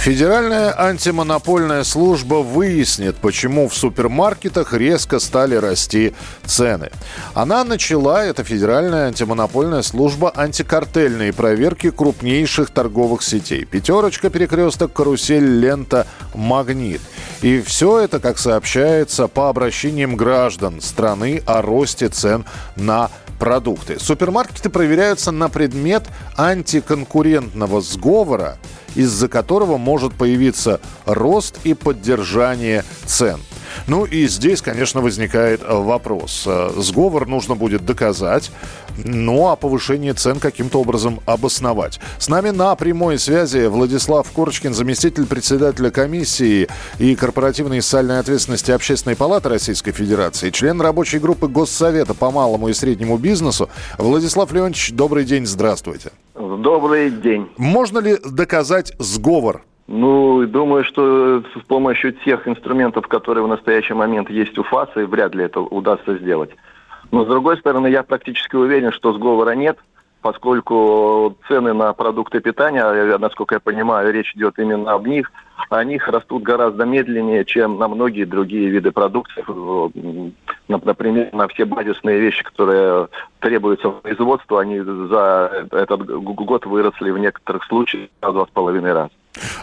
Федеральная антимонопольная служба выяснит, почему в супермаркетах резко стали расти цены. Она начала, это Федеральная антимонопольная служба, антикартельные проверки крупнейших торговых сетей. Пятерочка, перекресток, карусель, лента, магнит. И все это, как сообщается, по обращениям граждан страны о росте цен на продукты. Супермаркеты проверяются на предмет антиконкурентного сговора – из-за которого может появиться рост и поддержание цен. Ну и здесь, конечно, возникает э, вопрос. Э, сговор нужно будет доказать, ну а повышение цен каким-то образом обосновать. С нами на прямой связи Владислав Корочкин, заместитель председателя комиссии и корпоративной и социальной ответственности Общественной палаты Российской Федерации, член рабочей группы Госсовета по малому и среднему бизнесу. Владислав Леонидович, добрый день, здравствуйте. Добрый день. Можно ли доказать сговор ну, думаю, что с помощью тех инструментов, которые в настоящий момент есть у ФАСа, вряд ли это удастся сделать. Но, с другой стороны, я практически уверен, что сговора нет, поскольку цены на продукты питания, насколько я понимаю, речь идет именно об них, о них растут гораздо медленнее, чем на многие другие виды продукции. Например, на все базисные вещи, которые требуются в производству, они за этот год выросли в некоторых случаях в два с половиной раза.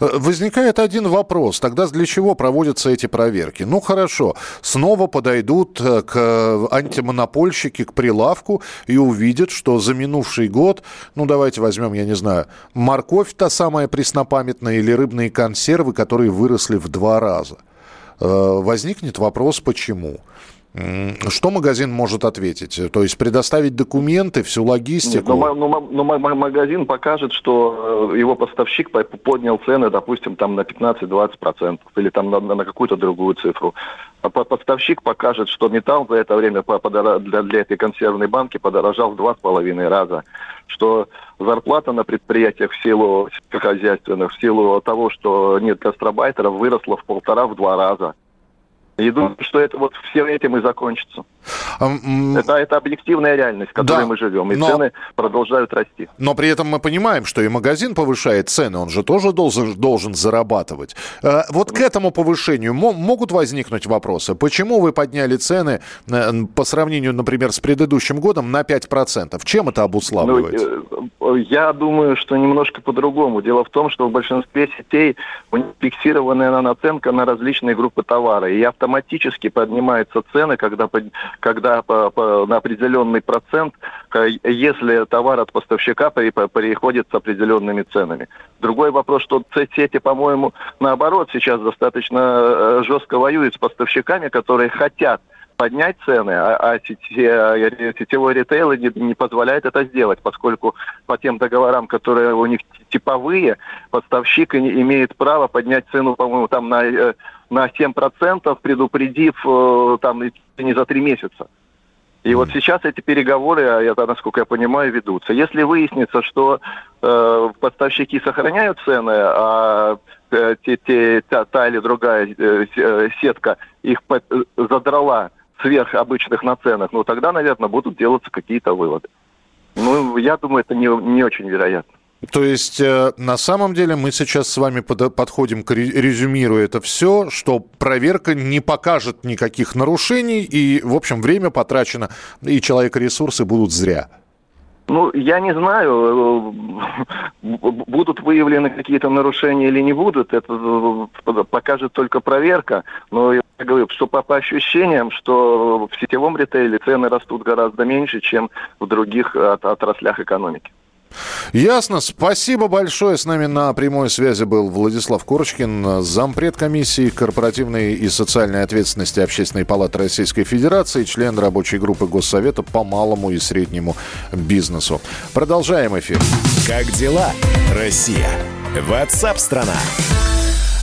Э, возникает один вопрос. Тогда для чего проводятся эти проверки? Ну хорошо, снова подойдут э, к антимонопольщики, к прилавку и увидят, что за минувший год, ну давайте возьмем, я не знаю, морковь та самая преснопамятная или рыбные консервы, которые выросли в два раза. Э, возникнет вопрос, почему? Что магазин может ответить? То есть предоставить документы, всю логистику? Нет, но, но, но магазин покажет, что э, его поставщик поднял цены, допустим, там на 15-20% или там на, на какую-то другую цифру. А поставщик покажет, что металл за это время для, для этой консервной банки подорожал в два с половиной раза, что зарплата на предприятиях в силу хозяйственных, в силу того, что нет гастробайтеров, выросла в полтора-в два раза. И думаю, что это вот все этим и закончится. Это, это объективная реальность, в которой да, мы живем, и но, цены продолжают расти. Но при этом мы понимаем, что и магазин повышает цены, он же тоже должен, должен зарабатывать. Э, вот к этому повышению могут возникнуть вопросы. Почему вы подняли цены э, по сравнению, например, с предыдущим годом на 5%? Чем это обуславливается? Ну, э, я думаю, что немножко по-другому. Дело в том, что в большинстве сетей фиксированная наценка на различные группы товара, и автоматически поднимаются цены, когда когда по, по, на определенный процент, если товар от поставщика переходит с определенными ценами. Другой вопрос, что сети, по-моему, наоборот, сейчас достаточно э, жестко воюют с поставщиками, которые хотят поднять цены, а, а сетевой ритейл не, не позволяет это сделать, поскольку по тем договорам, которые у них типовые, поставщик имеет право поднять цену, по-моему, там на, э, на 7%, предупредив э, там не за три месяца. И mm. вот сейчас эти переговоры, это, насколько я понимаю, ведутся. Если выяснится, что э, поставщики сохраняют цены, а э, те, те, та, та или другая э, э сетка их под, э, задрала сверх обычных наценок, ну тогда, наверное, будут делаться какие-то выводы. Ну, я думаю, это не, не очень вероятно. То есть, э, на самом деле, мы сейчас с вами под, подходим к резюмируя это все, что проверка не покажет никаких нарушений, и, в общем, время потрачено, и человека-ресурсы будут зря. Ну, я не знаю, э, будут выявлены какие-то нарушения или не будут, это э, покажет только проверка. Но я говорю, что по, по ощущениям, что в сетевом ритейле цены растут гораздо меньше, чем в других отраслях экономики. Ясно. Спасибо большое. С нами на прямой связи был Владислав Корочкин, зампред комиссии корпоративной и социальной ответственности Общественной палаты Российской Федерации, член рабочей группы Госсовета по малому и среднему бизнесу. Продолжаем эфир. Как дела, Россия? Ватсап-страна! страна